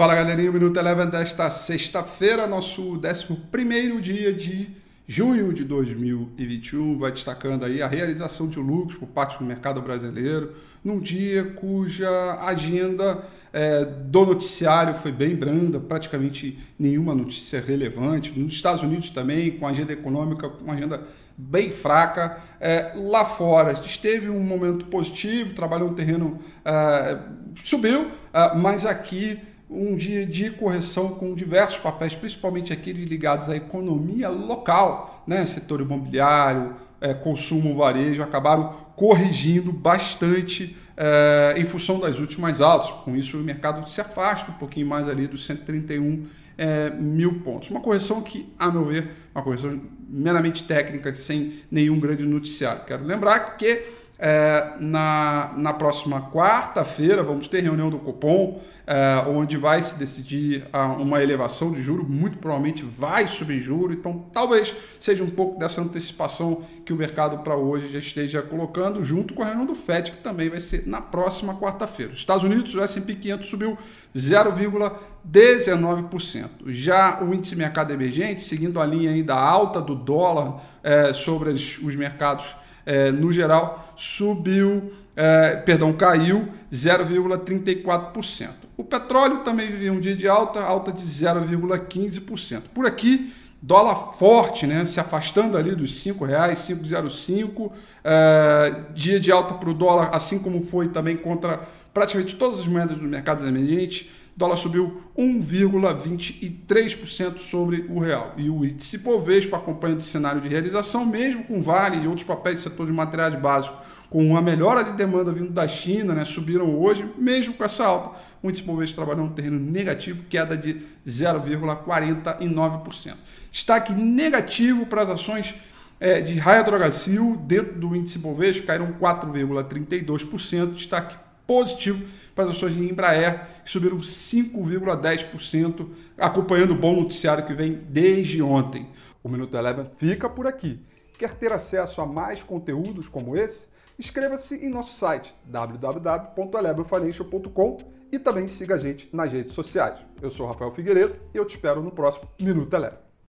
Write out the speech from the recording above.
Fala galerinha, o Minuto Eleven desta sexta-feira, nosso 11 dia de junho de 2021, vai destacando aí a realização de lucros por parte do mercado brasileiro, num dia cuja agenda é, do noticiário foi bem branda, praticamente nenhuma notícia relevante. Nos Estados Unidos também, com agenda econômica, com agenda bem fraca. É, lá fora, esteve um momento positivo, trabalhou um terreno, é, subiu, é, mas aqui um dia de correção com diversos papéis, principalmente aqueles ligados à economia local, né? setor imobiliário, é, consumo, varejo, acabaram corrigindo bastante é, em função das últimas altas. Com isso, o mercado se afasta um pouquinho mais ali dos 131 é, mil pontos. Uma correção que, a meu ver, uma correção meramente técnica, sem nenhum grande noticiário. Quero lembrar que é, na, na próxima quarta-feira vamos ter reunião do Copom, é, onde vai se decidir uma elevação de juro, muito provavelmente vai subir juro, então talvez seja um pouco dessa antecipação que o mercado para hoje já esteja colocando, junto com a reunião do FED, que também vai ser na próxima quarta-feira. Estados Unidos, o S&P 500 subiu 0,19%. Já o índice mercado emergente, seguindo a linha aí da alta do dólar é, sobre os mercados é, no geral, subiu, é, perdão, caiu 0,34%. O petróleo também viveu um dia de alta, alta de 0,15%. Por aqui, dólar forte, né, se afastando ali dos R$ 5,00, 5,05, é, dia de alta para o dólar, assim como foi também contra praticamente todas as moedas do mercado emergente, dólar subiu 1,23% sobre o real. E o índice Bovespa acompanha esse cenário de realização, mesmo com Vale e outros papéis do setor de materiais básicos, com uma melhora de demanda vindo da China, né, subiram hoje, mesmo com essa alta. O índice Bovespa trabalhou um terreno negativo, queda de 0,49%. Destaque negativo para as ações é, de Raia Drogacil dentro do índice Bovespa, caíram 4,32%. Destaque positivo para as ações de Embraer, que subiram 5,10%, acompanhando o bom noticiário que vem desde ontem. O Minuto Eleven fica por aqui. Quer ter acesso a mais conteúdos como esse? Inscreva-se em nosso site www.elevenfinancial.com e também siga a gente nas redes sociais. Eu sou Rafael Figueiredo e eu te espero no próximo Minuto Eleven.